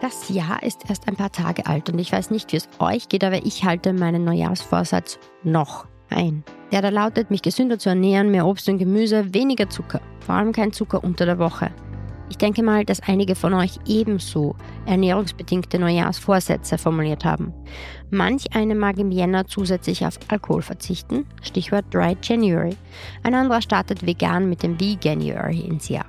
Das Jahr ist erst ein paar Tage alt und ich weiß nicht, wie es euch geht, aber ich halte meinen Neujahrsvorsatz noch ein. Der da lautet, mich gesünder zu ernähren, mehr Obst und Gemüse, weniger Zucker, vor allem kein Zucker unter der Woche. Ich denke mal, dass einige von euch ebenso ernährungsbedingte Neujahrsvorsätze formuliert haben. Manch eine mag im Jänner zusätzlich auf Alkohol verzichten, Stichwort Dry January. Ein anderer startet vegan mit dem Veganuary ins Jahr.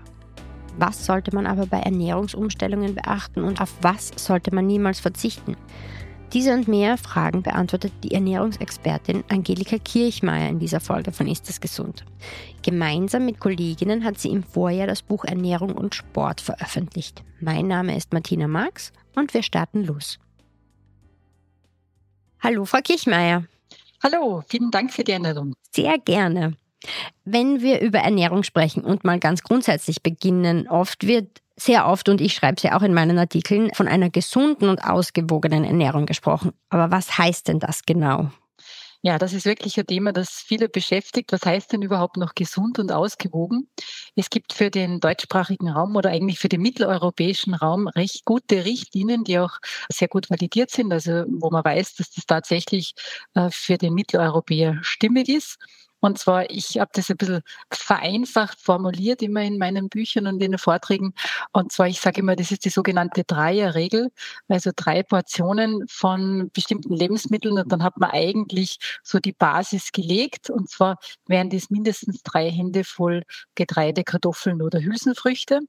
Was sollte man aber bei Ernährungsumstellungen beachten und auf was sollte man niemals verzichten? Diese und mehr Fragen beantwortet die Ernährungsexpertin Angelika Kirchmeier in dieser Folge von Ist es gesund. Gemeinsam mit Kolleginnen hat sie im Vorjahr das Buch Ernährung und Sport veröffentlicht. Mein Name ist Martina Marx und wir starten los. Hallo, Frau Kirchmeier. Hallo, vielen Dank für die Erinnerung. Sehr gerne. Wenn wir über Ernährung sprechen und mal ganz grundsätzlich beginnen, oft wird sehr oft, und ich schreibe es ja auch in meinen Artikeln, von einer gesunden und ausgewogenen Ernährung gesprochen. Aber was heißt denn das genau? Ja, das ist wirklich ein Thema, das viele beschäftigt. Was heißt denn überhaupt noch gesund und ausgewogen? Es gibt für den deutschsprachigen Raum oder eigentlich für den mitteleuropäischen Raum recht gute Richtlinien, die auch sehr gut validiert sind, also wo man weiß, dass das tatsächlich äh, für den Mitteleuropäer stimmig ist. Und zwar, ich habe das ein bisschen vereinfacht formuliert immer in meinen Büchern und in den Vorträgen. Und zwar, ich sage immer, das ist die sogenannte Dreierregel, also drei Portionen von bestimmten Lebensmitteln und dann hat man eigentlich so die Basis gelegt. Und zwar wären das mindestens drei Hände voll Getreide, Kartoffeln oder Hülsenfrüchte.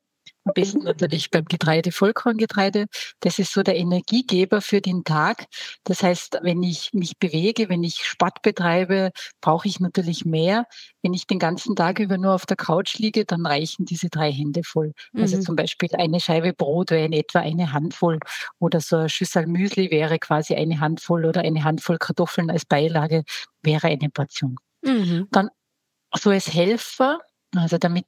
Am besten natürlich beim Getreide, Vollkorngetreide. Das ist so der Energiegeber für den Tag. Das heißt, wenn ich mich bewege, wenn ich Sport betreibe, brauche ich natürlich mehr. Wenn ich den ganzen Tag über nur auf der Couch liege, dann reichen diese drei Hände voll. Also mhm. Also zum Beispiel eine Scheibe Brot wäre in etwa eine Handvoll oder so ein Schüssel Müsli wäre quasi eine Handvoll oder eine Handvoll Kartoffeln als Beilage wäre eine Portion. Mhm. Dann so als Helfer also damit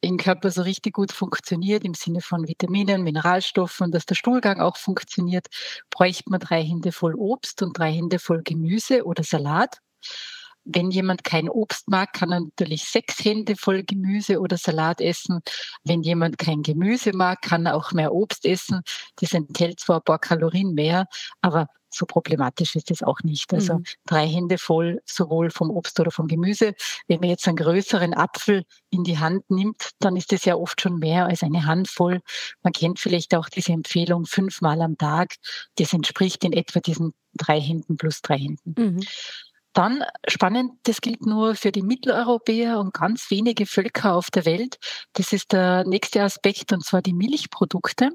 im Körper so richtig gut funktioniert im Sinne von Vitaminen, Mineralstoffen, dass der Stuhlgang auch funktioniert, bräuchte man drei Hände voll Obst und drei Hände voll Gemüse oder Salat. Wenn jemand kein Obst mag, kann er natürlich sechs Hände voll Gemüse oder Salat essen. Wenn jemand kein Gemüse mag, kann er auch mehr Obst essen. Das enthält zwar ein paar Kalorien mehr, aber so problematisch ist es auch nicht. Also mhm. drei Hände voll, sowohl vom Obst oder vom Gemüse. Wenn man jetzt einen größeren Apfel in die Hand nimmt, dann ist es ja oft schon mehr als eine Handvoll. Man kennt vielleicht auch diese Empfehlung fünfmal am Tag. Das entspricht in etwa diesen drei Händen plus drei Händen. Mhm. Dann spannend, das gilt nur für die Mitteleuropäer und ganz wenige Völker auf der Welt. Das ist der nächste Aspekt, und zwar die Milchprodukte.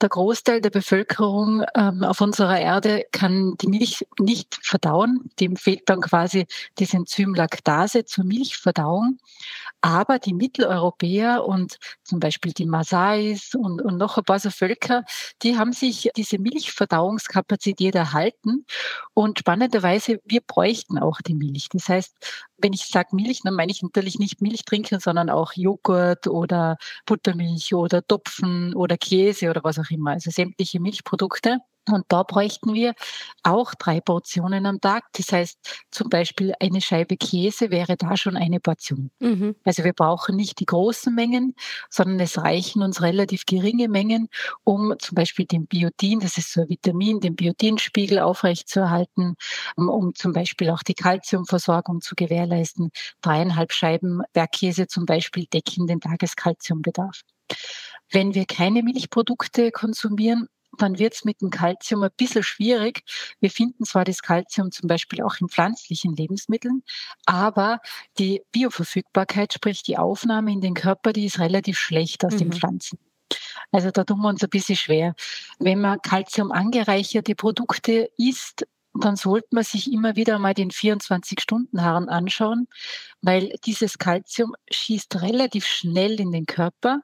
Der Großteil der Bevölkerung ähm, auf unserer Erde kann die Milch nicht verdauen. Dem fehlt dann quasi das Enzym Laktase zur Milchverdauung. Aber die Mitteleuropäer und zum Beispiel die Masais und, und noch ein paar so Völker, die haben sich diese Milchverdauungskapazität erhalten. Und spannenderweise, wir bräuchten auch die Milch. Das heißt, wenn ich sage Milch, dann meine ich natürlich nicht Milch trinken, sondern auch Joghurt oder Buttermilch oder Topfen oder Käse oder was auch immer. Also sämtliche Milchprodukte. Und da bräuchten wir auch drei Portionen am Tag. Das heißt, zum Beispiel eine Scheibe Käse wäre da schon eine Portion. Mhm. Also wir brauchen nicht die großen Mengen, sondern es reichen uns relativ geringe Mengen, um zum Beispiel den Biotin, das ist so ein Vitamin, den Biotinspiegel aufrechtzuerhalten, um, um zum Beispiel auch die Kalziumversorgung zu gewährleisten. Dreieinhalb Scheiben Bergkäse zum Beispiel decken den Tageskalziumbedarf. Wenn wir keine Milchprodukte konsumieren, dann wird es mit dem Kalzium ein bisschen schwierig. Wir finden zwar das Kalzium zum Beispiel auch in pflanzlichen Lebensmitteln, aber die Bioverfügbarkeit, sprich die Aufnahme in den Körper, die ist relativ schlecht aus mhm. den Pflanzen. Also da tun wir uns ein bisschen schwer. Wenn man Kalzium angereicherte Produkte isst, dann sollte man sich immer wieder mal den 24-Stunden-Haaren anschauen, weil dieses Kalzium schießt relativ schnell in den Körper.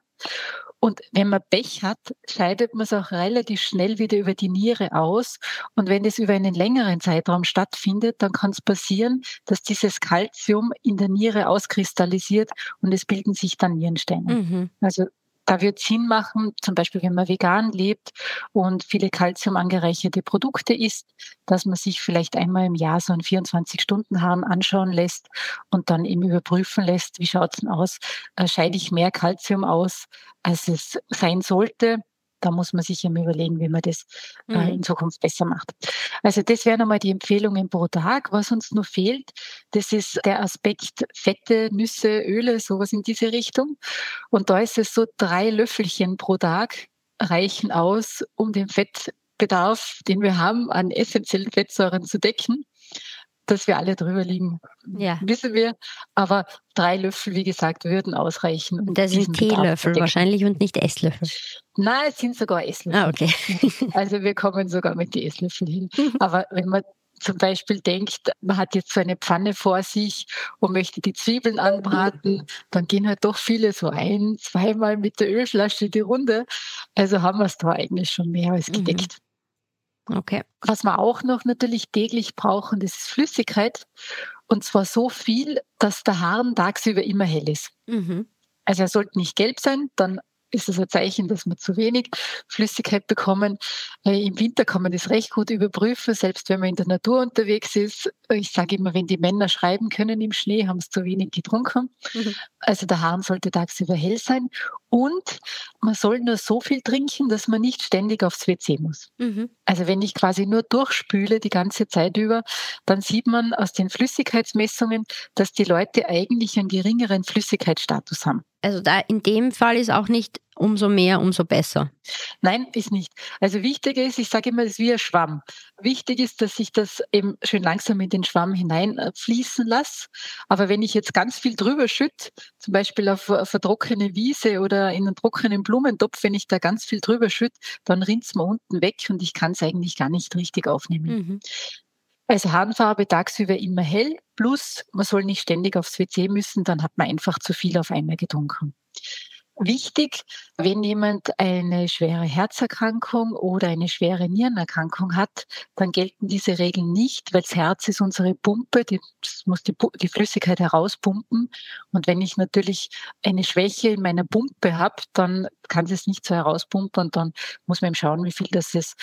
Und wenn man Pech hat, scheidet man es auch relativ schnell wieder über die Niere aus. Und wenn es über einen längeren Zeitraum stattfindet, dann kann es passieren, dass dieses Kalzium in der Niere auskristallisiert und es bilden sich dann Nierensteine. Mhm. Also da wird Sinn machen, zum Beispiel wenn man vegan lebt und viele Kalzium angereicherte Produkte isst, dass man sich vielleicht einmal im Jahr so einen 24-Stunden-Hahn anschauen lässt und dann eben überprüfen lässt, wie schaut es denn aus, äh, scheide ich mehr Kalzium aus, als es sein sollte da muss man sich immer überlegen, wie man das äh, mhm. in Zukunft besser macht. Also das wären einmal die Empfehlungen pro Tag. Was uns noch fehlt, das ist der Aspekt Fette, Nüsse, Öle, sowas in diese Richtung. Und da ist es so, drei Löffelchen pro Tag reichen aus, um den Fettbedarf, den wir haben, an essentiellen Fettsäuren zu decken dass wir alle drüber liegen, ja. wissen wir. Aber drei Löffel, wie gesagt, würden ausreichen. Und das sind Teelöffel wahrscheinlich und nicht Esslöffel. Nein, es sind sogar Esslöffel. Ah, okay. also wir kommen sogar mit den Esslöffeln hin. Aber wenn man zum Beispiel denkt, man hat jetzt so eine Pfanne vor sich und möchte die Zwiebeln anbraten, dann gehen halt doch viele so ein, zweimal mit der Ölflasche die Runde. Also haben wir es da eigentlich schon mehr als mhm. gedeckt. Mhm. Okay. Was wir auch noch natürlich täglich brauchen, das ist Flüssigkeit. Und zwar so viel, dass der Hahn tagsüber immer hell ist. Mhm. Also er sollte nicht gelb sein, dann ist es ein Zeichen, dass wir zu wenig Flüssigkeit bekommen. Äh, Im Winter kann man das recht gut überprüfen, selbst wenn man in der Natur unterwegs ist. Ich sage immer, wenn die Männer schreiben können im Schnee, haben sie zu wenig getrunken. Mhm. Also der Hahn sollte tagsüber hell sein. Und man soll nur so viel trinken, dass man nicht ständig aufs WC muss. Mhm. Also wenn ich quasi nur durchspüle die ganze Zeit über, dann sieht man aus den Flüssigkeitsmessungen, dass die Leute eigentlich einen geringeren Flüssigkeitsstatus haben. Also da in dem Fall ist auch nicht umso mehr, umso besser. Nein, ist nicht. Also wichtig ist, ich sage immer, es ist wie ein Schwamm. Wichtig ist, dass ich das eben schön langsam in den Schwamm hineinfließen lasse. Aber wenn ich jetzt ganz viel drüber schütte, zum Beispiel auf eine vertrockene Wiese oder in einen trockenen Blumentopf, wenn ich da ganz viel drüber schütte, dann rinnt es mir unten weg und ich kann es eigentlich gar nicht richtig aufnehmen. Mhm. Also Harnfarbe tagsüber immer hell, plus man soll nicht ständig aufs WC müssen, dann hat man einfach zu viel auf einmal getrunken. Wichtig, wenn jemand eine schwere Herzerkrankung oder eine schwere Nierenerkrankung hat, dann gelten diese Regeln nicht, weil das Herz ist unsere Pumpe, die muss die, die Flüssigkeit herauspumpen. Und wenn ich natürlich eine Schwäche in meiner Pumpe habe, dann kann es nicht so herauspumpen und dann muss man eben schauen, wie viel das es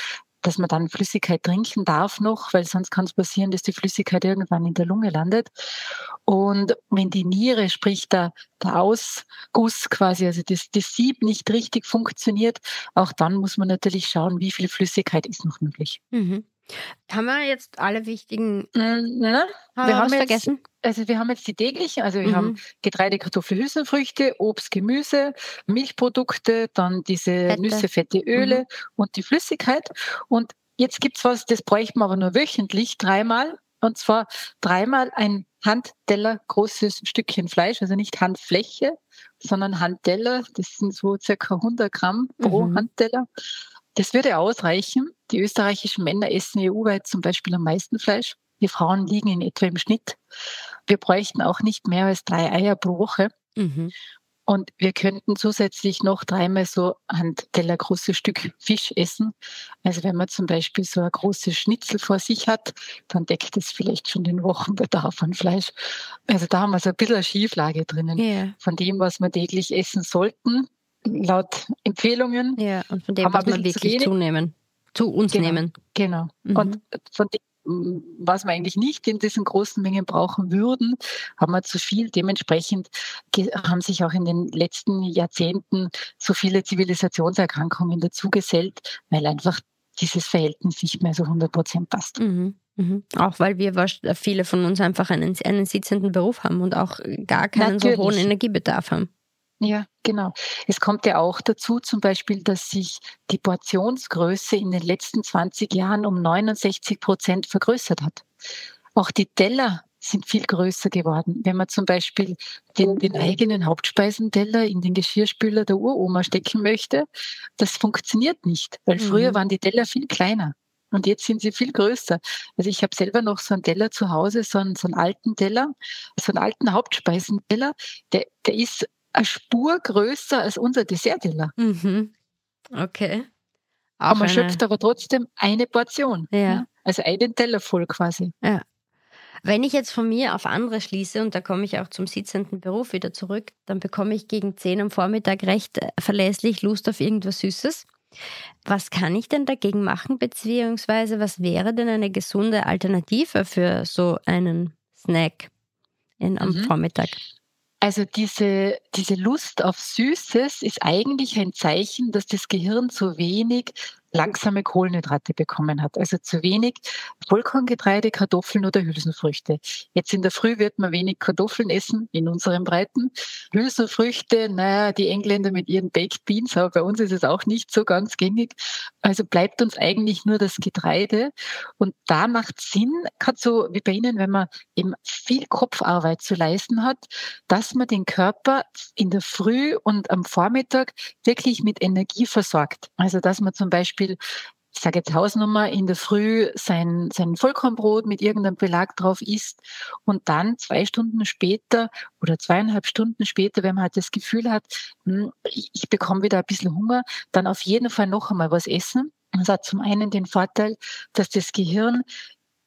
dass man dann Flüssigkeit trinken darf noch, weil sonst kann es passieren, dass die Flüssigkeit irgendwann in der Lunge landet. Und wenn die Niere, sprich der, der Ausguss quasi, also das, das Sieb nicht richtig funktioniert, auch dann muss man natürlich schauen, wie viel Flüssigkeit ist noch möglich. Mhm. Haben wir jetzt alle wichtigen. Mm, na, haben wir haben jetzt, vergessen? Also wir haben jetzt die täglichen, also wir mhm. haben Getreide, Kartoffel, Hülsenfrüchte, Obst, Gemüse, Milchprodukte, dann diese Fette. Nüsse, Fette, Öle mhm. und die Flüssigkeit. Und jetzt gibt's was, das bräuchten wir aber nur wöchentlich, dreimal. Und zwar dreimal ein Handteller großes Stückchen Fleisch, also nicht Handfläche, sondern Handteller. Das sind so circa 100 Gramm pro mhm. Handteller. Das würde ausreichen. Die österreichischen Männer essen EU-weit zum Beispiel am meisten Fleisch. Die Frauen liegen in etwa im Schnitt. Wir bräuchten auch nicht mehr als drei Eier pro Woche. Mhm. Und wir könnten zusätzlich noch dreimal so ein Teller großes Stück Fisch essen. Also wenn man zum Beispiel so ein großes Schnitzel vor sich hat, dann deckt es vielleicht schon den Wochenbedarf an Fleisch. Also da haben wir so ein bisschen eine Schieflage drinnen yeah. von dem, was wir täglich essen sollten laut Empfehlungen. Ja, und von dem, was wir wirklich zu zunehmen, zu uns genau, nehmen. Genau. Mhm. Und von dem, was wir eigentlich nicht in diesen großen Mengen brauchen würden, haben wir zu viel. Dementsprechend haben sich auch in den letzten Jahrzehnten so viele Zivilisationserkrankungen dazugesellt, weil einfach dieses Verhältnis nicht mehr so 100 Prozent passt. Mhm. Mhm. Auch weil wir viele von uns einfach einen, einen sitzenden Beruf haben und auch gar keinen Natürlich. so hohen Energiebedarf haben. Ja, genau. Es kommt ja auch dazu zum Beispiel, dass sich die Portionsgröße in den letzten 20 Jahren um 69 Prozent vergrößert hat. Auch die Teller sind viel größer geworden. Wenn man zum Beispiel den, den eigenen Hauptspeisenteller in den Geschirrspüler der Uroma stecken möchte, das funktioniert nicht, weil früher mhm. waren die Teller viel kleiner. Und jetzt sind sie viel größer. Also ich habe selber noch so einen Teller zu Hause, so einen, so einen alten Teller, so einen alten Hauptspeisenteller, der, der ist eine Spur größer als unser Dessertteller. Mhm. Okay. Auch aber man eine... schöpft aber trotzdem eine Portion. Ja. ja. Also einen Teller voll quasi. Ja. Wenn ich jetzt von mir auf andere schließe, und da komme ich auch zum sitzenden Beruf wieder zurück, dann bekomme ich gegen 10 am Vormittag recht äh, verlässlich Lust auf irgendwas Süßes. Was kann ich denn dagegen machen, beziehungsweise was wäre denn eine gesunde Alternative für so einen Snack in, am mhm. Vormittag? Also diese, diese Lust auf Süßes ist eigentlich ein Zeichen, dass das Gehirn zu wenig langsame Kohlenhydrate bekommen hat. Also zu wenig Vollkorngetreide, Kartoffeln oder Hülsenfrüchte. Jetzt in der Früh wird man wenig Kartoffeln essen in unseren Breiten. Hülsenfrüchte, naja, die Engländer mit ihren Baked Beans, aber bei uns ist es auch nicht so ganz gängig. Also bleibt uns eigentlich nur das Getreide. Und da macht Sinn, gerade so wie bei Ihnen, wenn man eben viel Kopfarbeit zu leisten hat, dass man den Körper in der Früh und am Vormittag wirklich mit Energie versorgt. Also dass man zum Beispiel Beispiel, ich sage jetzt Hausnummer, in der Früh sein, sein Vollkornbrot mit irgendeinem Belag drauf isst und dann zwei Stunden später oder zweieinhalb Stunden später, wenn man halt das Gefühl hat, hm, ich, bekomme wieder ein bisschen Hunger, dann auf jeden Fall noch einmal was essen. Das hat zum einen den Vorteil, dass das Gehirn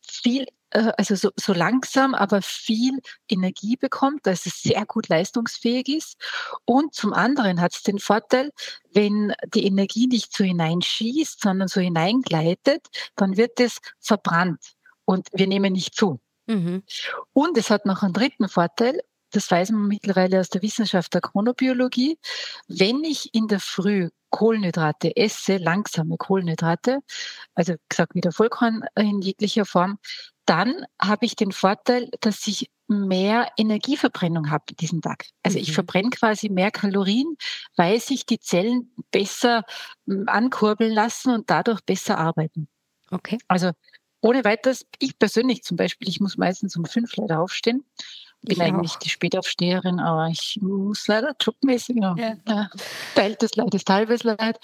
viel also so, so langsam, aber viel Energie bekommt, dass es sehr gut leistungsfähig ist. Und zum anderen hat es den Vorteil, wenn die Energie nicht so hineinschießt, sondern so hineingleitet, dann wird es verbrannt und wir nehmen nicht zu. Mhm. Und es hat noch einen dritten Vorteil, das weiß man mittlerweile aus der Wissenschaft der Chronobiologie. Wenn ich in der Früh Kohlenhydrate esse, langsame Kohlenhydrate, also gesagt wieder Vollkorn in jeglicher Form, dann habe ich den Vorteil, dass ich mehr Energieverbrennung habe diesen Tag. Also mhm. ich verbrenne quasi mehr Kalorien, weil sich die Zellen besser hm, ankurbeln lassen und dadurch besser arbeiten. Okay. Also ohne weiteres, ich persönlich zum Beispiel, ich muss meistens um fünf leider aufstehen. Bin ich eigentlich auch. die Spätaufsteherin, aber ich muss leider jobmäßig, ja. ja. Teiltes Leid ist halbes Leid.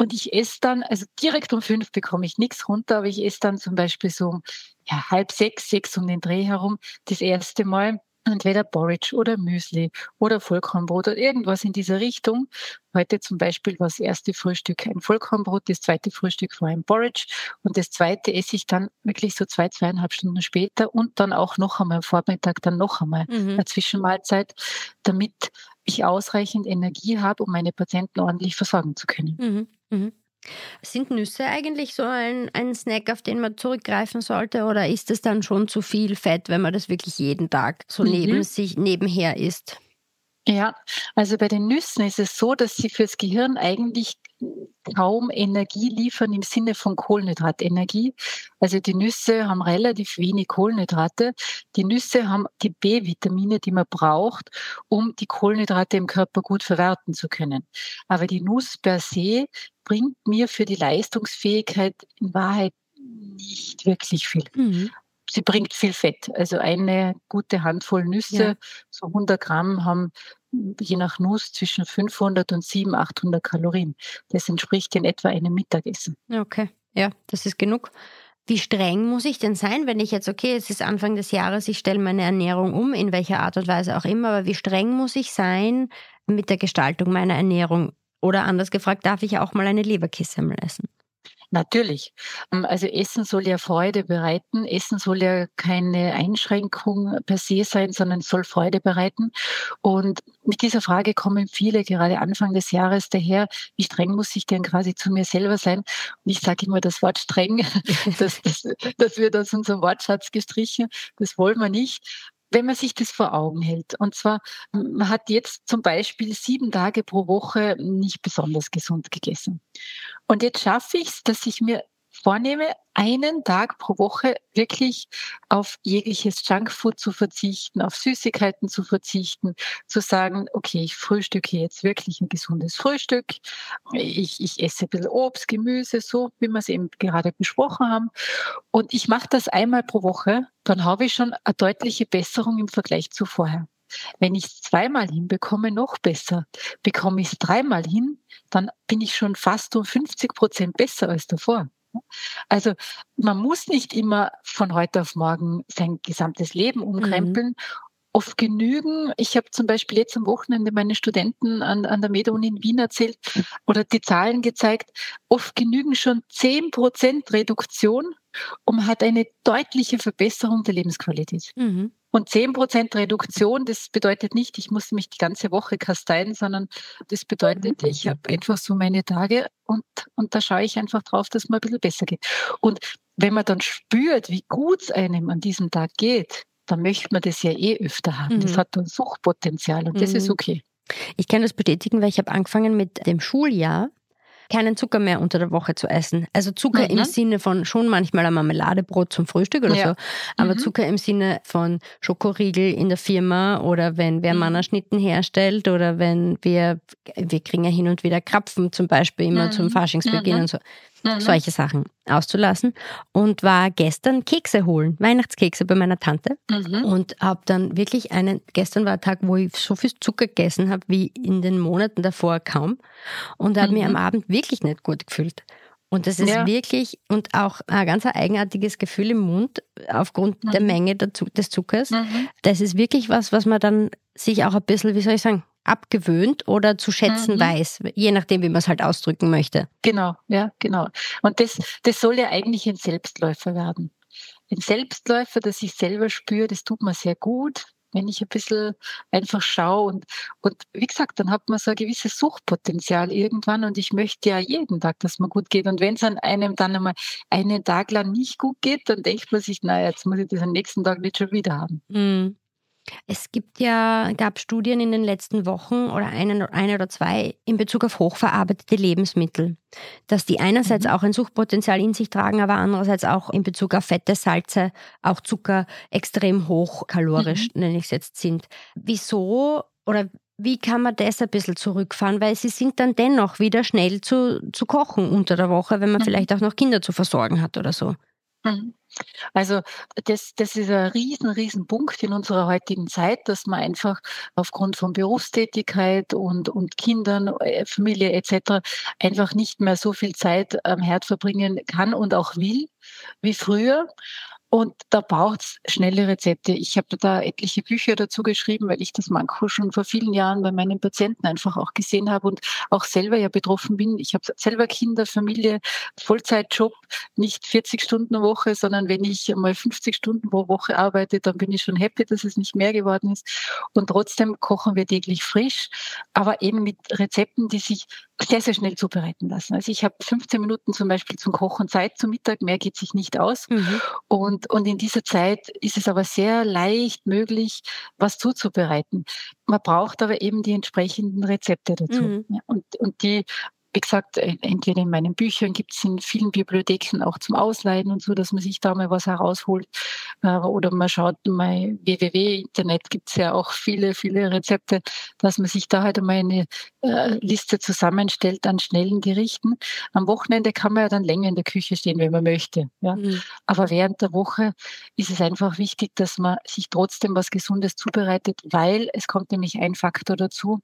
Und ich esse dann, also direkt um fünf bekomme ich nichts runter, aber ich esse dann zum Beispiel so ja, halb sechs, sechs um den Dreh herum das erste Mal entweder Porridge oder Müsli oder Vollkornbrot oder irgendwas in dieser Richtung. Heute zum Beispiel war das erste Frühstück ein Vollkornbrot, das zweite Frühstück war ein Porridge und das zweite esse ich dann wirklich so zwei, zweieinhalb Stunden später und dann auch noch einmal am Vormittag, dann noch einmal mhm. eine Zwischenmahlzeit, damit ich ausreichend Energie habe, um meine Patienten ordentlich versorgen zu können. Mhm. Mhm. Sind Nüsse eigentlich so ein, ein Snack, auf den man zurückgreifen sollte, oder ist es dann schon zu viel Fett, wenn man das wirklich jeden Tag so mhm. neben sich nebenher isst? Ja, also bei den Nüssen ist es so, dass sie fürs Gehirn eigentlich kaum Energie liefern im Sinne von Kohlenhydratenergie. Also die Nüsse haben relativ wenig Kohlenhydrate. Die Nüsse haben die B-Vitamine, die man braucht, um die Kohlenhydrate im Körper gut verwerten zu können. Aber die Nuss per se bringt mir für die Leistungsfähigkeit in Wahrheit nicht wirklich viel. Mhm sie bringt viel Fett. Also eine gute Handvoll Nüsse, ja. so 100 Gramm, haben je nach Nuss zwischen 500 und 700, 800 Kalorien. Das entspricht in etwa einem Mittagessen. Okay, ja, das ist genug. Wie streng muss ich denn sein, wenn ich jetzt, okay, es ist Anfang des Jahres, ich stelle meine Ernährung um, in welcher Art und Weise auch immer, aber wie streng muss ich sein mit der Gestaltung meiner Ernährung? Oder anders gefragt, darf ich auch mal eine Leberkissemmel essen? Natürlich. Ähm, also Essen soll ja Freude bereiten. Essen soll ja keine Einschränkung per se sein, sondern soll Freude bereiten. Und mit dieser Frage kommen viele gerade Anfang des Jahres daher, wie streng muss ich denn quasi zu mir selber sein? Und ich sage immer das Wort streng, das, das, das wird aus unserem Wortschatz gestrichen. Das wollen wir nicht wenn man sich das vor Augen hält. Und zwar, man hat jetzt zum Beispiel sieben Tage pro Woche nicht besonders gesund gegessen. Und jetzt schaffe ich es, dass ich mir vornehme, einen Tag pro Woche wirklich auf jegliches Junkfood zu verzichten, auf Süßigkeiten zu verzichten, zu sagen, okay, ich frühstücke jetzt wirklich ein gesundes Frühstück, ich, ich esse ein bisschen Obst, Gemüse, so wie wir es eben gerade besprochen haben. Und ich mache das einmal pro Woche, dann habe ich schon eine deutliche Besserung im Vergleich zu vorher. Wenn ich es zweimal hinbekomme, noch besser. Bekomme ich es dreimal hin, dann bin ich schon fast um 50 Prozent besser als davor. Also man muss nicht immer von heute auf morgen sein gesamtes Leben umkrempeln. Mhm. Oft genügen, ich habe zum Beispiel jetzt am Wochenende meine Studenten an, an der Med-Uni in Wien erzählt oder die Zahlen gezeigt, oft genügen schon 10 Prozent Reduktion und hat eine deutliche Verbesserung der Lebensqualität. Mhm. Und 10% Reduktion, das bedeutet nicht, ich muss mich die ganze Woche kasteien, sondern das bedeutet, ich habe einfach so meine Tage und, und da schaue ich einfach drauf, dass mir ein bisschen besser geht. Und wenn man dann spürt, wie gut es einem an diesem Tag geht, dann möchte man das ja eh öfter haben. Mhm. Das hat dann Suchtpotenzial und das mhm. ist okay. Ich kann das bestätigen, weil ich habe angefangen mit dem Schuljahr keinen Zucker mehr unter der Woche zu essen. Also Zucker mhm. im Sinne von schon manchmal ein Marmeladebrot zum Frühstück oder ja. so, aber mhm. Zucker im Sinne von Schokoriegel in der Firma oder wenn wer mhm. Mannerschnitten herstellt oder wenn wir, wir kriegen ja hin und wieder Krapfen zum Beispiel immer zum mhm. Faschingsbeginn mhm. und so mhm. solche Sachen auszulassen und war gestern Kekse holen, Weihnachtskekse bei meiner Tante mhm. und habe dann wirklich einen, gestern war ein Tag, wo ich so viel Zucker gegessen habe wie in den Monaten davor kaum und habe mhm. mir am Abend wirklich nicht gut gefühlt. Und das ist ja. wirklich und auch ein ganz eigenartiges Gefühl im Mund aufgrund mhm. der Menge des Zuckers. Mhm. Das ist wirklich was, was man dann sich auch ein bisschen, wie soll ich sagen, abgewöhnt oder zu schätzen mhm. weiß, je nachdem, wie man es halt ausdrücken möchte. Genau, ja, genau. Und das, das soll ja eigentlich ein Selbstläufer werden. Ein Selbstläufer, das ich selber spüre, das tut mir sehr gut, wenn ich ein bisschen einfach schaue und, und wie gesagt, dann hat man so ein gewisses Suchtpotenzial irgendwann und ich möchte ja jeden Tag, dass man gut geht. Und wenn es an einem dann einmal einen Tag lang nicht gut geht, dann denkt man sich, naja, jetzt muss ich das am nächsten Tag nicht schon wieder haben. Mhm. Es gibt ja, gab Studien in den letzten Wochen oder einen, eine oder zwei in Bezug auf hochverarbeitete Lebensmittel, dass die einerseits mhm. auch ein Suchtpotenzial in sich tragen, aber andererseits auch in Bezug auf Fette, Salze, auch Zucker extrem hochkalorisch, mhm. nenne ich es jetzt, sind. Wieso oder wie kann man das ein bisschen zurückfahren? Weil sie sind dann dennoch wieder schnell zu, zu kochen unter der Woche, wenn man mhm. vielleicht auch noch Kinder zu versorgen hat oder so. Mhm. Also das, das ist ein riesen, riesen Punkt in unserer heutigen Zeit, dass man einfach aufgrund von Berufstätigkeit und, und Kindern, äh, Familie etc. einfach nicht mehr so viel Zeit am Herd verbringen kann und auch will wie früher. Und da braucht es schnelle Rezepte. Ich habe da etliche Bücher dazu geschrieben, weil ich das Manko schon vor vielen Jahren bei meinen Patienten einfach auch gesehen habe und auch selber ja betroffen bin. Ich habe selber Kinder, Familie, Vollzeitjob, nicht 40 Stunden Woche, sondern wenn ich mal 50 Stunden pro Woche arbeite, dann bin ich schon happy, dass es nicht mehr geworden ist. Und trotzdem kochen wir täglich frisch, aber eben mit Rezepten, die sich sehr, sehr schnell zubereiten lassen. Also ich habe 15 Minuten zum Beispiel zum Kochen Zeit zum Mittag, mehr geht sich nicht aus. Mhm. Und, und in dieser Zeit ist es aber sehr leicht möglich, was zuzubereiten. Man braucht aber eben die entsprechenden Rezepte dazu. Mhm. Und, und die wie gesagt, entweder in meinen Büchern gibt es in vielen Bibliotheken auch zum Ausleihen und so, dass man sich da mal was herausholt. Äh, oder man schaut mal www-Internet gibt es ja auch viele, viele Rezepte, dass man sich da halt einmal eine äh, Liste zusammenstellt an schnellen Gerichten. Am Wochenende kann man ja dann länger in der Küche stehen, wenn man möchte. Ja. Mhm. Aber während der Woche ist es einfach wichtig, dass man sich trotzdem was Gesundes zubereitet, weil es kommt nämlich ein Faktor dazu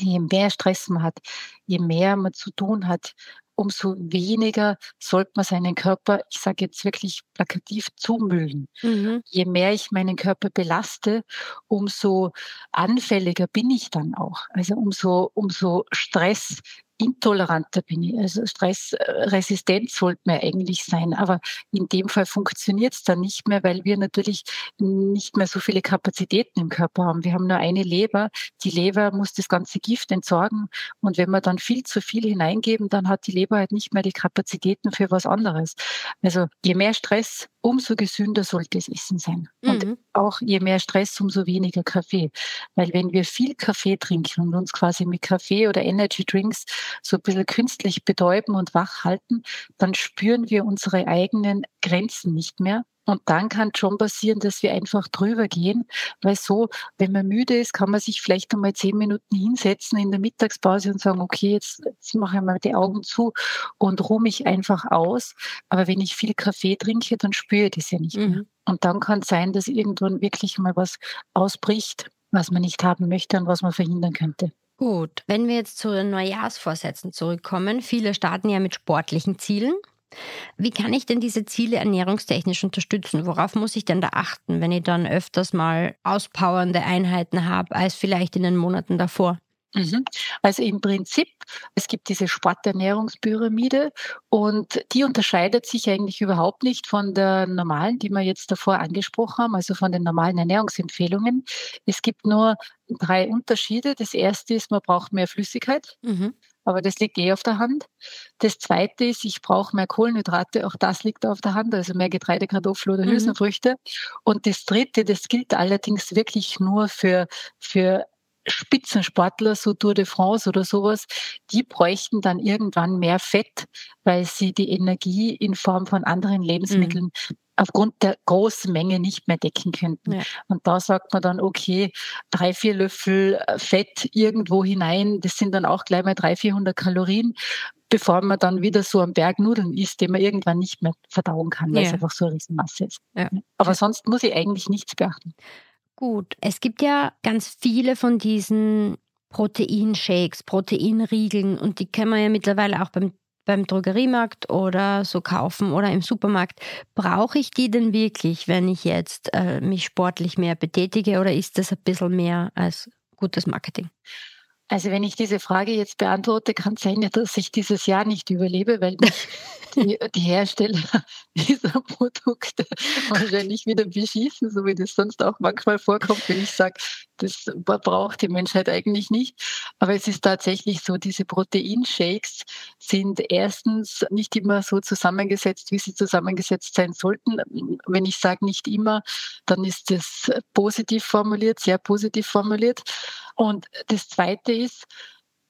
je mehr Stress man hat, je mehr man zu tun hat, umso weniger sollte man seinen Körper, ich sage jetzt wirklich plakativ, zumüllen. Mhm. Je mehr ich meinen Körper belaste, umso anfälliger bin ich dann auch. Also umso, umso Stress intoleranter bin ich. Also stressresistent sollte man eigentlich sein. Aber in dem Fall funktioniert es dann nicht mehr, weil wir natürlich nicht mehr so viele Kapazitäten im Körper haben. Wir haben nur eine Leber. Die Leber muss das ganze Gift entsorgen. Und wenn wir dann viel zu viel hineingeben, dann hat die Leber halt nicht mehr die Kapazitäten für was anderes. Also je mehr Stress, umso gesünder sollte es Essen sein. Mhm. Und auch je mehr Stress, umso weniger Kaffee. Weil wenn wir viel Kaffee trinken und uns quasi mit Kaffee oder Energy Drinks so ein bisschen künstlich betäuben und wach halten, dann spüren wir unsere eigenen Grenzen nicht mehr und dann kann schon passieren, dass wir einfach drüber gehen, weil so, wenn man müde ist, kann man sich vielleicht einmal zehn Minuten hinsetzen in der Mittagspause und sagen, okay, jetzt, jetzt mache ich mal die Augen zu und ruhe mich einfach aus. Aber wenn ich viel Kaffee trinke, dann spüre ich das ja nicht mhm. mehr. Und dann kann es sein, dass irgendwann wirklich mal was ausbricht, was man nicht haben möchte und was man verhindern könnte. Gut, wenn wir jetzt zu den Neujahrsvorsätzen zurückkommen, viele starten ja mit sportlichen Zielen. Wie kann ich denn diese Ziele ernährungstechnisch unterstützen? Worauf muss ich denn da achten, wenn ich dann öfters mal auspowernde Einheiten habe als vielleicht in den Monaten davor? Mhm. Also im Prinzip, es gibt diese Sporternährungspyramide und die unterscheidet sich eigentlich überhaupt nicht von der normalen, die wir jetzt davor angesprochen haben, also von den normalen Ernährungsempfehlungen. Es gibt nur drei Unterschiede. Das erste ist, man braucht mehr Flüssigkeit. Mhm aber das liegt eh auf der Hand. Das zweite ist, ich brauche mehr Kohlenhydrate, auch das liegt auf der Hand, also mehr Getreide, Kartoffeln oder mhm. Hülsenfrüchte. Und das dritte, das gilt allerdings wirklich nur für, für Spitzensportler, so Tour de France oder sowas, die bräuchten dann irgendwann mehr Fett, weil sie die Energie in Form von anderen Lebensmitteln mhm aufgrund der großen Menge nicht mehr decken könnten. Ja. Und da sagt man dann, okay, drei, vier Löffel äh, Fett irgendwo hinein, das sind dann auch gleich mal drei, vierhundert Kalorien, bevor man dann wieder so einen Berg Nudeln isst, den man irgendwann nicht mehr verdauen kann, weil ja. es einfach so eine Riesenmasse ist. Ja. Aber sonst muss ich eigentlich nichts beachten. Gut, es gibt ja ganz viele von diesen Proteinshakes, Proteinriegeln und die kennen wir ja mittlerweile auch beim beim Drogeriemarkt oder so kaufen oder im Supermarkt. Brauche ich die denn wirklich, wenn ich jetzt äh, mich sportlich mehr betätige oder ist das ein bisschen mehr als gutes Marketing? Also wenn ich diese Frage jetzt beantworte, kann es sein, dass ich dieses Jahr nicht überlebe, weil mich die, die Hersteller dieser Produkte wahrscheinlich wieder beschießen, so wie das sonst auch manchmal vorkommt, wenn ich sage, das braucht die Menschheit eigentlich nicht. Aber es ist tatsächlich so, diese Proteinshakes sind erstens nicht immer so zusammengesetzt, wie sie zusammengesetzt sein sollten. Wenn ich sage nicht immer, dann ist das positiv formuliert, sehr positiv formuliert. Und das Zweite ist,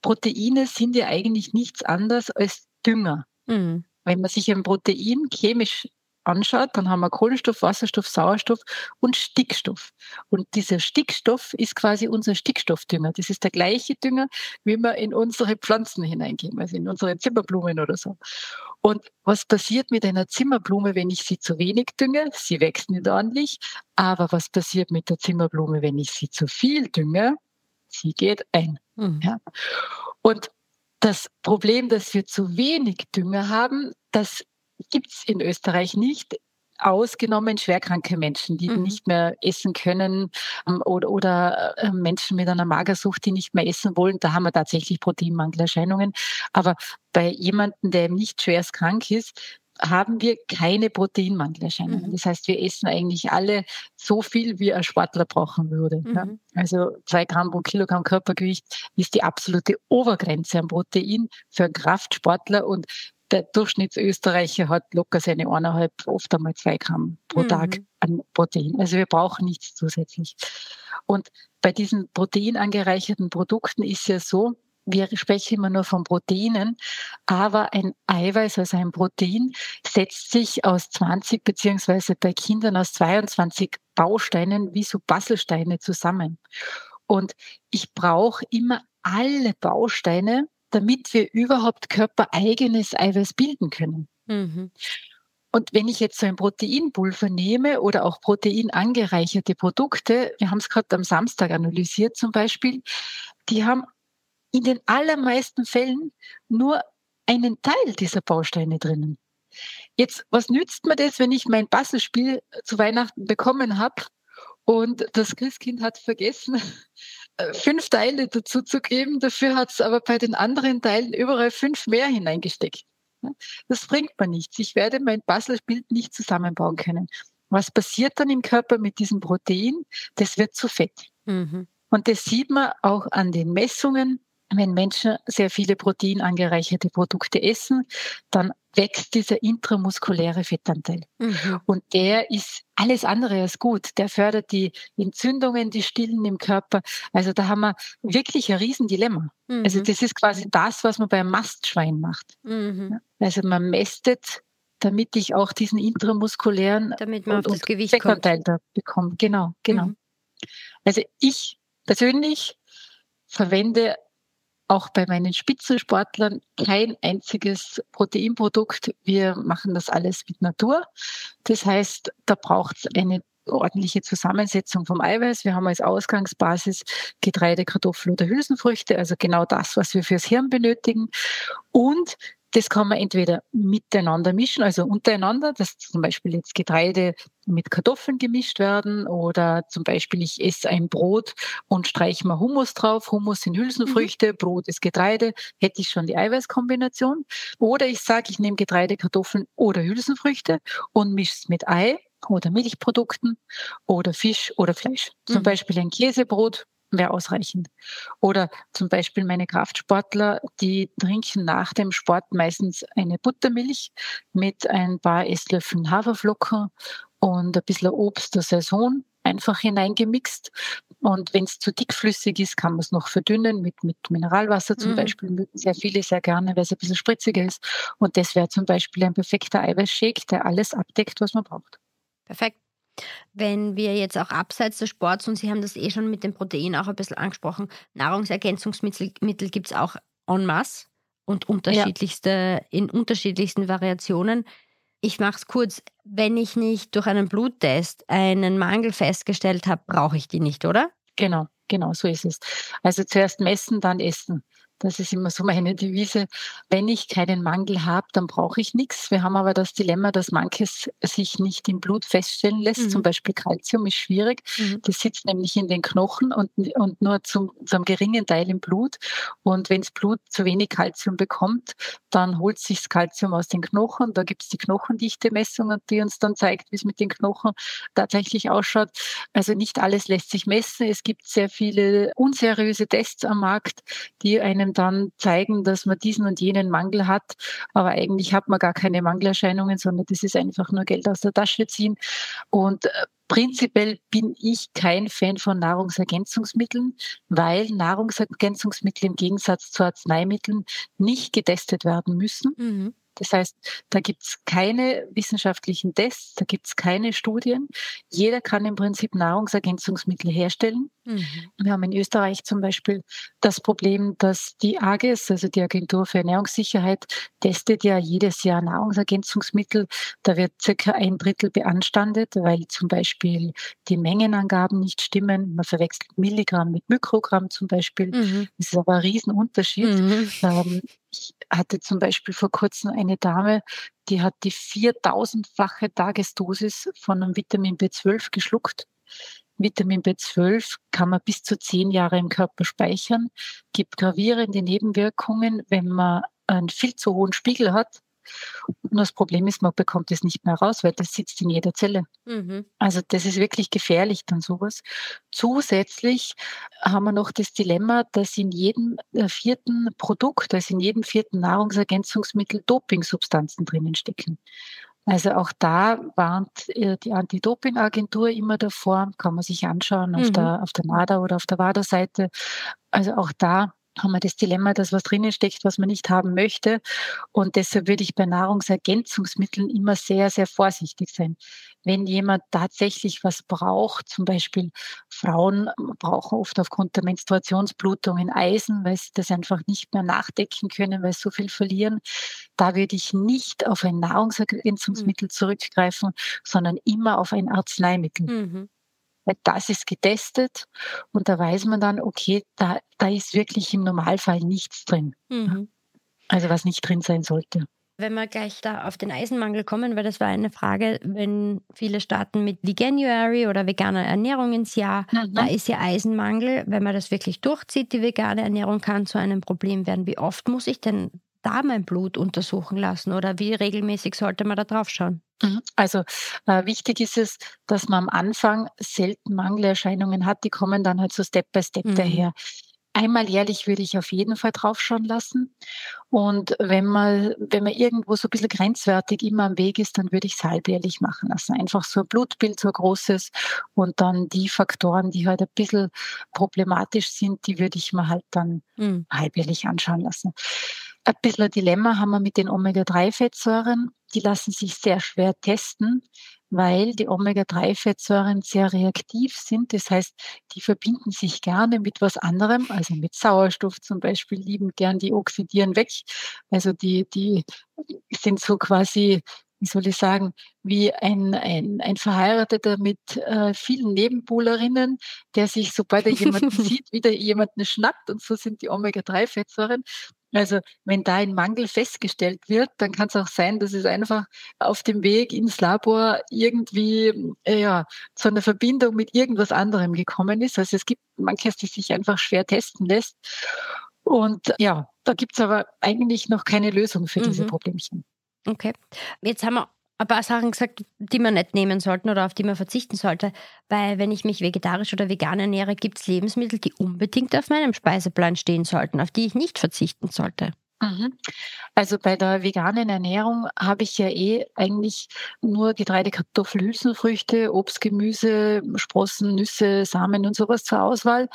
Proteine sind ja eigentlich nichts anderes als Dünger. Mhm. Wenn man sich ein Protein chemisch anschaut, dann haben wir Kohlenstoff, Wasserstoff, Sauerstoff und Stickstoff. Und dieser Stickstoff ist quasi unser Stickstoffdünger. Das ist der gleiche Dünger, wie wir in unsere Pflanzen hineingeben, also in unsere Zimmerblumen oder so. Und was passiert mit einer Zimmerblume, wenn ich sie zu wenig dünge? Sie wächst nicht ordentlich. Aber was passiert mit der Zimmerblume, wenn ich sie zu viel dünge? Sie geht ein. Mhm. Ja. Und das Problem, dass wir zu wenig Dünger haben, das gibt es in Österreich nicht ausgenommen schwerkranke Menschen, die mhm. nicht mehr essen können ähm, oder, oder äh, Menschen mit einer Magersucht, die nicht mehr essen wollen. Da haben wir tatsächlich Proteinmangelerscheinungen. Aber bei jemandem, der nicht schwerst krank ist, haben wir keine Proteinmangelerscheinungen. Mhm. Das heißt, wir essen eigentlich alle so viel, wie ein Sportler brauchen würde. Mhm. Also zwei Gramm pro Kilogramm Körpergewicht ist die absolute Obergrenze an Protein für einen Kraftsportler und der Durchschnittsösterreicher hat locker seine eineinhalb, oft einmal zwei Gramm pro mhm. Tag an Protein. Also wir brauchen nichts zusätzlich. Und bei diesen proteinangereicherten Produkten ist ja so, wir sprechen immer nur von Proteinen, aber ein Eiweiß, also ein Protein, setzt sich aus 20 beziehungsweise bei Kindern aus 22 Bausteinen wie so Puzzlesteine zusammen. Und ich brauche immer alle Bausteine, damit wir überhaupt körpereigenes Eiweiß bilden können. Mhm. Und wenn ich jetzt so ein Proteinpulver nehme oder auch proteinangereicherte Produkte, wir haben es gerade am Samstag analysiert zum Beispiel, die haben in den allermeisten Fällen nur einen Teil dieser Bausteine drinnen. Jetzt, was nützt mir das, wenn ich mein Bastelspiel zu Weihnachten bekommen habe und das Christkind hat vergessen, fünf Teile dazu zu geben, dafür hat es aber bei den anderen Teilen überall fünf mehr hineingesteckt. Das bringt mir nichts. Ich werde mein Puzzlespiel nicht zusammenbauen können. Was passiert dann im Körper mit diesem Protein? Das wird zu fett. Mhm. Und das sieht man auch an den Messungen wenn Menschen sehr viele proteinangereicherte Produkte essen, dann wächst dieser intramuskuläre Fettanteil. Mhm. Und der ist alles andere als gut. Der fördert die Entzündungen, die Stillen im Körper. Also da haben wir wirklich ein Riesendilemma. Also mhm. Also das ist quasi das, was man beim Mastschwein macht. Mhm. Also man mästet, damit ich auch diesen intramuskulären damit man und, auf das Gewicht Fettanteil da bekomme. Genau, genau. Mhm. Also ich persönlich verwende auch bei meinen Spitzensportlern kein einziges Proteinprodukt. Wir machen das alles mit Natur. Das heißt, da braucht es eine ordentliche Zusammensetzung vom Eiweiß. Wir haben als Ausgangsbasis Getreide, Kartoffeln oder Hülsenfrüchte, also genau das, was wir fürs Hirn benötigen. Und das kann man entweder miteinander mischen, also untereinander, dass zum Beispiel jetzt Getreide mit Kartoffeln gemischt werden oder zum Beispiel ich esse ein Brot und streiche mal Hummus drauf. Hummus sind Hülsenfrüchte, mhm. Brot ist Getreide, hätte ich schon die Eiweißkombination. Oder ich sage, ich nehme Getreide, Kartoffeln oder Hülsenfrüchte und mische es mit Ei oder Milchprodukten oder Fisch oder Fleisch. Zum mhm. Beispiel ein Käsebrot wäre ausreichend. Oder zum Beispiel meine Kraftsportler, die trinken nach dem Sport meistens eine Buttermilch mit ein paar Esslöffeln Haferflocken und ein bisschen Obst der Saison einfach hineingemixt. Und wenn es zu dickflüssig ist, kann man es noch verdünnen mit, mit Mineralwasser zum mhm. Beispiel. Mögen sehr viele sehr gerne, weil es ein bisschen spritziger ist. Und das wäre zum Beispiel ein perfekter Eiweißshake, der alles abdeckt, was man braucht. Perfekt. Wenn wir jetzt auch abseits des Sports, und Sie haben das eh schon mit dem Protein auch ein bisschen angesprochen, Nahrungsergänzungsmittel gibt es auch en masse und unterschiedlichste, ja. in unterschiedlichsten Variationen. Ich mache es kurz, wenn ich nicht durch einen Bluttest einen Mangel festgestellt habe, brauche ich die nicht, oder? Genau, genau, so ist es. Also zuerst messen, dann essen. Das ist immer so meine Devise. Wenn ich keinen Mangel habe, dann brauche ich nichts. Wir haben aber das Dilemma, dass manches sich nicht im Blut feststellen lässt. Mhm. Zum Beispiel Kalzium ist schwierig. Mhm. Das sitzt nämlich in den Knochen und, und nur zum, zum geringen Teil im Blut. Und wenn das Blut zu wenig Kalzium bekommt, dann holt sich das Kalzium aus den Knochen. Da gibt es die Knochendichte-Messung, die uns dann zeigt, wie es mit den Knochen tatsächlich ausschaut. Also nicht alles lässt sich messen. Es gibt sehr viele unseriöse Tests am Markt, die einem einem dann zeigen, dass man diesen und jenen Mangel hat. Aber eigentlich hat man gar keine Mangelerscheinungen, sondern das ist einfach nur Geld aus der Tasche ziehen. Und äh, Prinzipiell bin ich kein Fan von Nahrungsergänzungsmitteln, weil Nahrungsergänzungsmittel im Gegensatz zu Arzneimitteln nicht getestet werden müssen. Mhm. Das heißt, da gibt es keine wissenschaftlichen Tests, da gibt es keine Studien. Jeder kann im Prinzip Nahrungsergänzungsmittel herstellen. Mhm. Wir haben in Österreich zum Beispiel das Problem, dass die AGES, also die Agentur für Ernährungssicherheit, testet ja jedes Jahr Nahrungsergänzungsmittel. Da wird circa ein Drittel beanstandet, weil zum Beispiel die Mengenangaben nicht stimmen. Man verwechselt Milligramm mit Mikrogramm zum Beispiel. Mhm. Das ist aber ein Riesenunterschied. Mhm. Ähm, ich hatte zum Beispiel vor kurzem eine Dame, die hat die 4000-fache Tagesdosis von einem Vitamin B12 geschluckt. Vitamin B12 kann man bis zu zehn Jahre im Körper speichern, gibt gravierende Nebenwirkungen, wenn man einen viel zu hohen Spiegel hat. Nur das Problem ist, man bekommt es nicht mehr raus, weil das sitzt in jeder Zelle. Mhm. Also das ist wirklich gefährlich dann sowas. Zusätzlich haben wir noch das Dilemma, dass in jedem äh, vierten Produkt, also in jedem vierten Nahrungsergänzungsmittel Dopingsubstanzen drinnen stecken. Also auch da warnt äh, die Anti-Doping-Agentur immer davor, kann man sich anschauen auf, mhm. der, auf der NADA oder auf der WADA-Seite. Also auch da haben wir das Dilemma, dass was drinnen steckt, was man nicht haben möchte. Und deshalb würde ich bei Nahrungsergänzungsmitteln immer sehr, sehr vorsichtig sein. Wenn jemand tatsächlich was braucht, zum Beispiel Frauen brauchen oft aufgrund der Menstruationsblutungen Eisen, weil sie das einfach nicht mehr nachdecken können, weil sie so viel verlieren. Da würde ich nicht auf ein Nahrungsergänzungsmittel mhm. zurückgreifen, sondern immer auf ein Arzneimittel. Mhm weil das ist getestet und da weiß man dann, okay, da, da ist wirklich im Normalfall nichts drin. Mhm. Also was nicht drin sein sollte. Wenn wir gleich da auf den Eisenmangel kommen, weil das war eine Frage, wenn viele starten mit Veganuary oder veganer Ernährung ins Jahr, mhm. da ist ja Eisenmangel. Wenn man das wirklich durchzieht, die vegane Ernährung kann zu einem Problem werden. Wie oft muss ich denn da mein Blut untersuchen lassen oder wie regelmäßig sollte man da drauf schauen? Mhm. Also äh, wichtig ist es, dass man am Anfang selten Mangelerscheinungen hat, die kommen dann halt so Step by Step mhm. daher. Einmal jährlich würde ich auf jeden Fall draufschauen lassen. Und wenn man, wenn man irgendwo so ein bisschen grenzwertig immer am Weg ist, dann würde ich es halbjährlich machen lassen. Einfach so ein Blutbild, so ein großes. Und dann die Faktoren, die halt ein bisschen problematisch sind, die würde ich mir halt dann mhm. halbjährlich anschauen lassen. Ein bisschen ein Dilemma haben wir mit den Omega-3-Fettsäuren. Die lassen sich sehr schwer testen, weil die Omega-3-Fettsäuren sehr reaktiv sind. Das heißt, die verbinden sich gerne mit was anderem, also mit Sauerstoff zum Beispiel, lieben gern, die oxidieren weg. Also die, die sind so quasi, wie soll ich sagen, wie ein, ein, ein Verheirateter mit äh, vielen Nebenbuhlerinnen, der sich, sobald er jemanden sieht, wieder jemanden schnappt. Und so sind die Omega-3-Fettsäuren. Also wenn da ein Mangel festgestellt wird, dann kann es auch sein, dass es einfach auf dem Weg ins Labor irgendwie äh, ja, zu einer Verbindung mit irgendwas anderem gekommen ist. Also es gibt manches, das sich einfach schwer testen lässt. Und ja, da gibt es aber eigentlich noch keine Lösung für mhm. diese Problemchen. Okay. Jetzt haben wir ein paar Sachen gesagt, die man nicht nehmen sollten oder auf die man verzichten sollte. Weil wenn ich mich vegetarisch oder vegan ernähre, gibt es Lebensmittel, die unbedingt auf meinem Speiseplan stehen sollten, auf die ich nicht verzichten sollte. Mhm. Also bei der veganen Ernährung habe ich ja eh eigentlich nur Getreide, Kartoffel, Hülsenfrüchte, Obst, Gemüse, Sprossen, Nüsse, Samen und sowas zur Auswahl.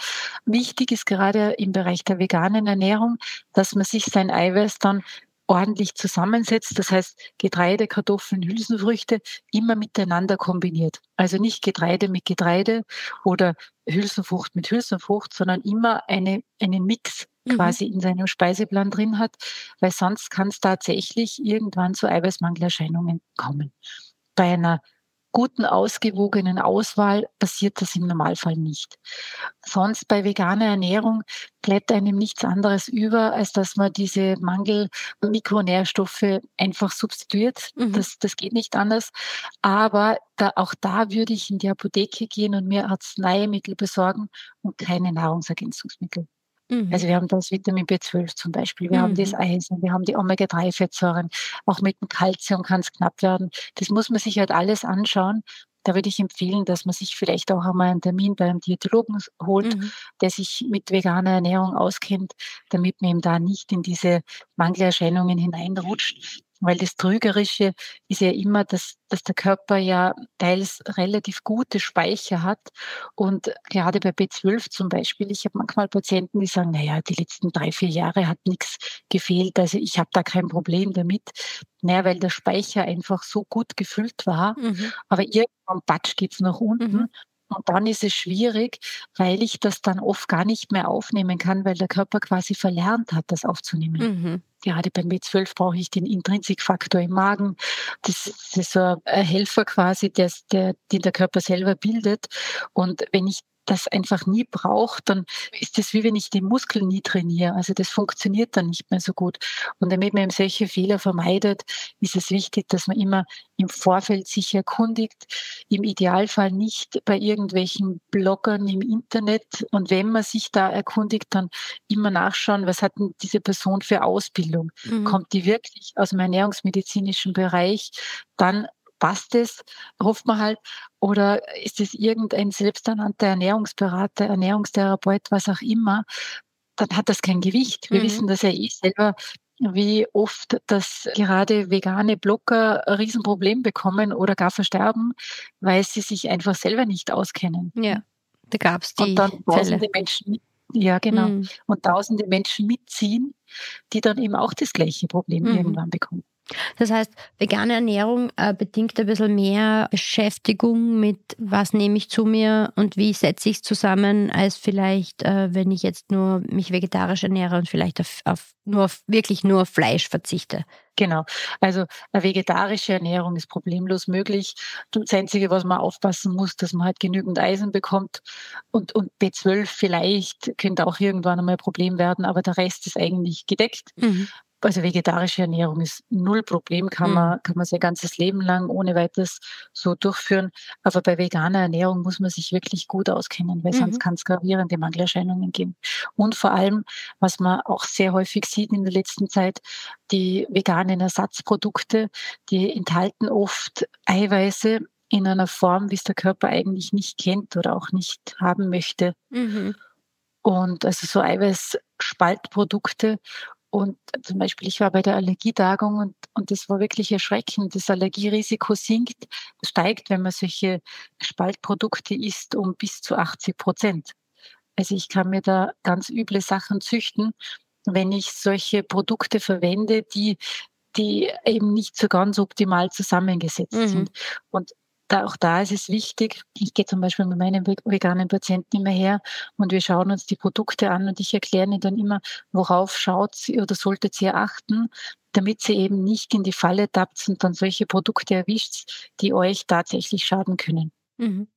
Wichtig ist gerade im Bereich der veganen Ernährung, dass man sich sein Eiweiß dann ordentlich zusammensetzt. Das heißt, Getreide, Kartoffeln, Hülsenfrüchte immer miteinander kombiniert. Also nicht Getreide mit Getreide oder Hülsenfrucht mit Hülsenfrucht, sondern immer eine, einen Mix mhm. quasi in seinem Speiseplan drin hat, weil sonst kann es tatsächlich irgendwann zu Eiweißmangelerscheinungen kommen. Bei einer guten, ausgewogenen Auswahl passiert das im Normalfall nicht. Sonst bei veganer Ernährung bleibt einem nichts anderes über, als dass man diese Mangel-Mikronährstoffe einfach substituiert. Mhm. Das, das geht nicht anders. Aber da, auch da würde ich in die Apotheke gehen und mir Arzneimittel besorgen und keine Nahrungsergänzungsmittel. Mhm. Also wir haben das Vitamin B12 zum Beispiel, wir mhm. haben das mhm. Eisen, wir haben die Omega-3-Fettsäuren, auch mit dem Kalzium kann es knapp werden. Das muss man sich halt alles anschauen. Da würde ich empfehlen, dass man sich vielleicht auch einmal einen Termin beim Diätologen holt, mhm. der sich mit veganer Ernährung auskennt, damit man eben da nicht in diese Mangelerscheinungen hineinrutscht. Weil das Trügerische ist ja immer, dass, dass der Körper ja teils relativ gute Speicher hat. Und gerade bei B12 zum Beispiel, ich habe manchmal Patienten, die sagen, naja, die letzten drei, vier Jahre hat nichts gefehlt. Also ich habe da kein Problem damit. Naja, weil der Speicher einfach so gut gefüllt war. Mhm. Aber irgendwann Batsch geht's nach unten. Mhm. Und dann ist es schwierig, weil ich das dann oft gar nicht mehr aufnehmen kann, weil der Körper quasi verlernt hat, das aufzunehmen. Mhm. Gerade beim B12 brauche ich den Intrinsikfaktor im Magen. Das ist so ein Helfer quasi, der, der, den der Körper selber bildet. Und wenn ich das einfach nie braucht, dann ist das wie wenn ich den Muskel nie trainiere. Also das funktioniert dann nicht mehr so gut. Und damit man eben solche Fehler vermeidet, ist es wichtig, dass man immer im Vorfeld sich erkundigt. Im Idealfall nicht bei irgendwelchen Bloggern im Internet. Und wenn man sich da erkundigt, dann immer nachschauen, was hat denn diese Person für Ausbildung? Mhm. Kommt die wirklich aus dem ernährungsmedizinischen Bereich? Dann passt es, hofft man halt, oder ist es irgendein selbsternannter Ernährungsberater, Ernährungstherapeut, was auch immer, dann hat das kein Gewicht. Wir mhm. wissen das ja eh selber, wie oft, dass gerade vegane Blocker ein Riesenproblem bekommen oder gar versterben, weil sie sich einfach selber nicht auskennen. Ja, da gab es die Und dann tausende Menschen, ja genau, mhm. und tausende Menschen mitziehen, die dann eben auch das gleiche Problem mhm. irgendwann bekommen. Das heißt, vegane Ernährung äh, bedingt ein bisschen mehr Beschäftigung mit, was nehme ich zu mir und wie setze ich es zusammen, als vielleicht, äh, wenn ich jetzt nur mich vegetarisch ernähre und vielleicht auf, auf nur auf, wirklich nur auf Fleisch verzichte. Genau. Also eine vegetarische Ernährung ist problemlos möglich. Das Einzige, was man aufpassen muss, dass man halt genügend Eisen bekommt und, und B12 vielleicht könnte auch irgendwann einmal ein Problem werden, aber der Rest ist eigentlich gedeckt. Mhm. Also vegetarische Ernährung ist null Problem, kann mhm. man, kann man sein ganzes Leben lang ohne weiteres so durchführen. Aber bei veganer Ernährung muss man sich wirklich gut auskennen, weil mhm. sonst kann es gravierende Mangelerscheinungen geben. Und vor allem, was man auch sehr häufig sieht in der letzten Zeit, die veganen Ersatzprodukte, die enthalten oft Eiweiße in einer Form, wie es der Körper eigentlich nicht kennt oder auch nicht haben möchte. Mhm. und also so Eiweiß-Spaltprodukte. Und zum Beispiel, ich war bei der Allergietagung und, und das war wirklich erschreckend. Das Allergierisiko sinkt, steigt, wenn man solche Spaltprodukte isst, um bis zu 80 Prozent. Also ich kann mir da ganz üble Sachen züchten, wenn ich solche Produkte verwende, die die eben nicht so ganz optimal zusammengesetzt mhm. sind. Und da, auch da ist es wichtig, ich gehe zum Beispiel mit meinen veganen Patienten immer her und wir schauen uns die Produkte an und ich erkläre ihnen dann immer, worauf schaut sie oder solltet sie achten, damit sie eben nicht in die Falle tappt und dann solche Produkte erwischt, die euch tatsächlich schaden können. Mhm.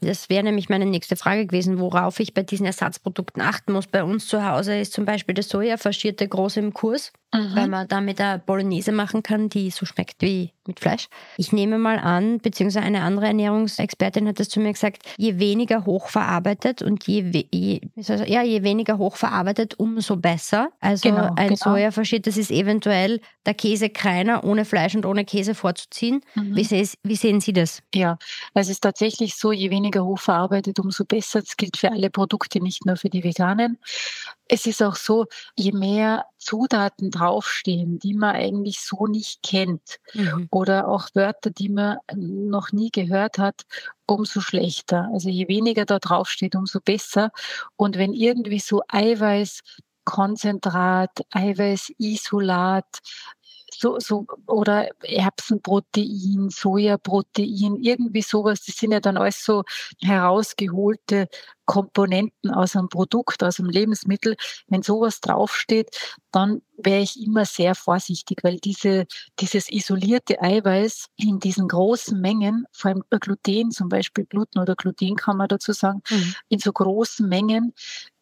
Das wäre nämlich meine nächste Frage gewesen, worauf ich bei diesen Ersatzprodukten achten muss. Bei uns zu Hause ist zum Beispiel das Soja faschierte groß im Kurs, mhm. weil man damit eine Bolognese machen kann, die so schmeckt wie mit Fleisch. Ich nehme mal an, beziehungsweise eine andere Ernährungsexpertin hat das zu mir gesagt, je weniger hochverarbeitet und je, je, ja, je weniger hochverarbeitet, umso besser. Also genau, ein genau. Soja faschiert, das ist eventuell der Käse Kreiner ohne Fleisch und ohne Käse vorzuziehen. Mhm. Wie, wie sehen Sie das? Ja, also es ist tatsächlich so, je weniger hochverarbeitet, umso besser. Das gilt für alle Produkte, nicht nur für die Veganen. Es ist auch so, je mehr Zutaten draufstehen, die man eigentlich so nicht kennt mhm. oder auch Wörter, die man noch nie gehört hat, umso schlechter. Also je weniger da draufsteht, umso besser. Und wenn irgendwie so Eiweiß Konzentrat, Eiweißisolat, so, so, oder Erbsenprotein, Sojaprotein, irgendwie sowas. Das sind ja dann alles so herausgeholte Komponenten aus einem Produkt, aus einem Lebensmittel. Wenn sowas draufsteht, dann wäre ich immer sehr vorsichtig, weil diese, dieses isolierte Eiweiß in diesen großen Mengen, vor allem Gluten, zum Beispiel Gluten oder Gluten kann man dazu sagen, mhm. in so großen Mengen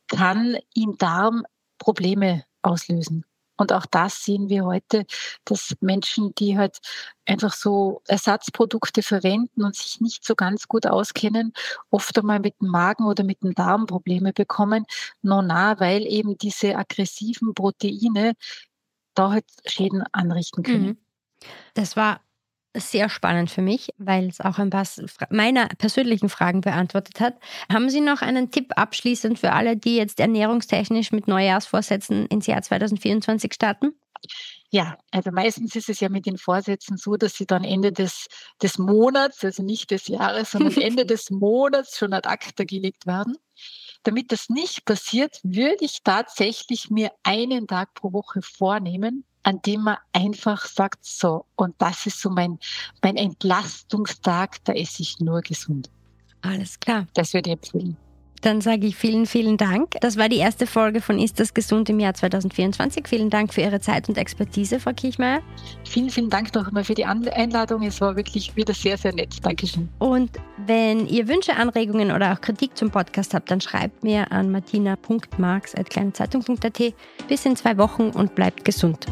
kann im Darm Probleme auslösen. Und auch das sehen wir heute, dass Menschen, die halt einfach so Ersatzprodukte verwenden und sich nicht so ganz gut auskennen, oft einmal mit dem Magen oder mit dem Darm Probleme bekommen. Nona, weil eben diese aggressiven Proteine da halt Schäden anrichten können. Mhm. Das war sehr spannend für mich, weil es auch ein paar meiner persönlichen Fragen beantwortet hat. Haben Sie noch einen Tipp abschließend für alle, die jetzt ernährungstechnisch mit Neujahrsvorsätzen ins Jahr 2024 starten? Ja, also meistens ist es ja mit den Vorsätzen so, dass sie dann Ende des, des Monats, also nicht des Jahres, sondern Ende des Monats schon ad acta gelegt werden. Damit das nicht passiert, würde ich tatsächlich mir einen Tag pro Woche vornehmen, an dem man einfach sagt, so, und das ist so mein, mein Entlastungstag, da esse ich nur gesund. Alles klar. Das würde ich empfehlen. Dann sage ich vielen, vielen Dank. Das war die erste Folge von Ist das gesund im Jahr 2024. Vielen Dank für Ihre Zeit und Expertise, Frau Kirchmeier. Vielen, vielen Dank noch einmal für die Einladung. Es war wirklich wieder sehr, sehr nett. Dankeschön. Und wenn ihr Wünsche, Anregungen oder auch Kritik zum Podcast habt, dann schreibt mir an martina.marx.kleinezeitung.at. Bis in zwei Wochen und bleibt gesund.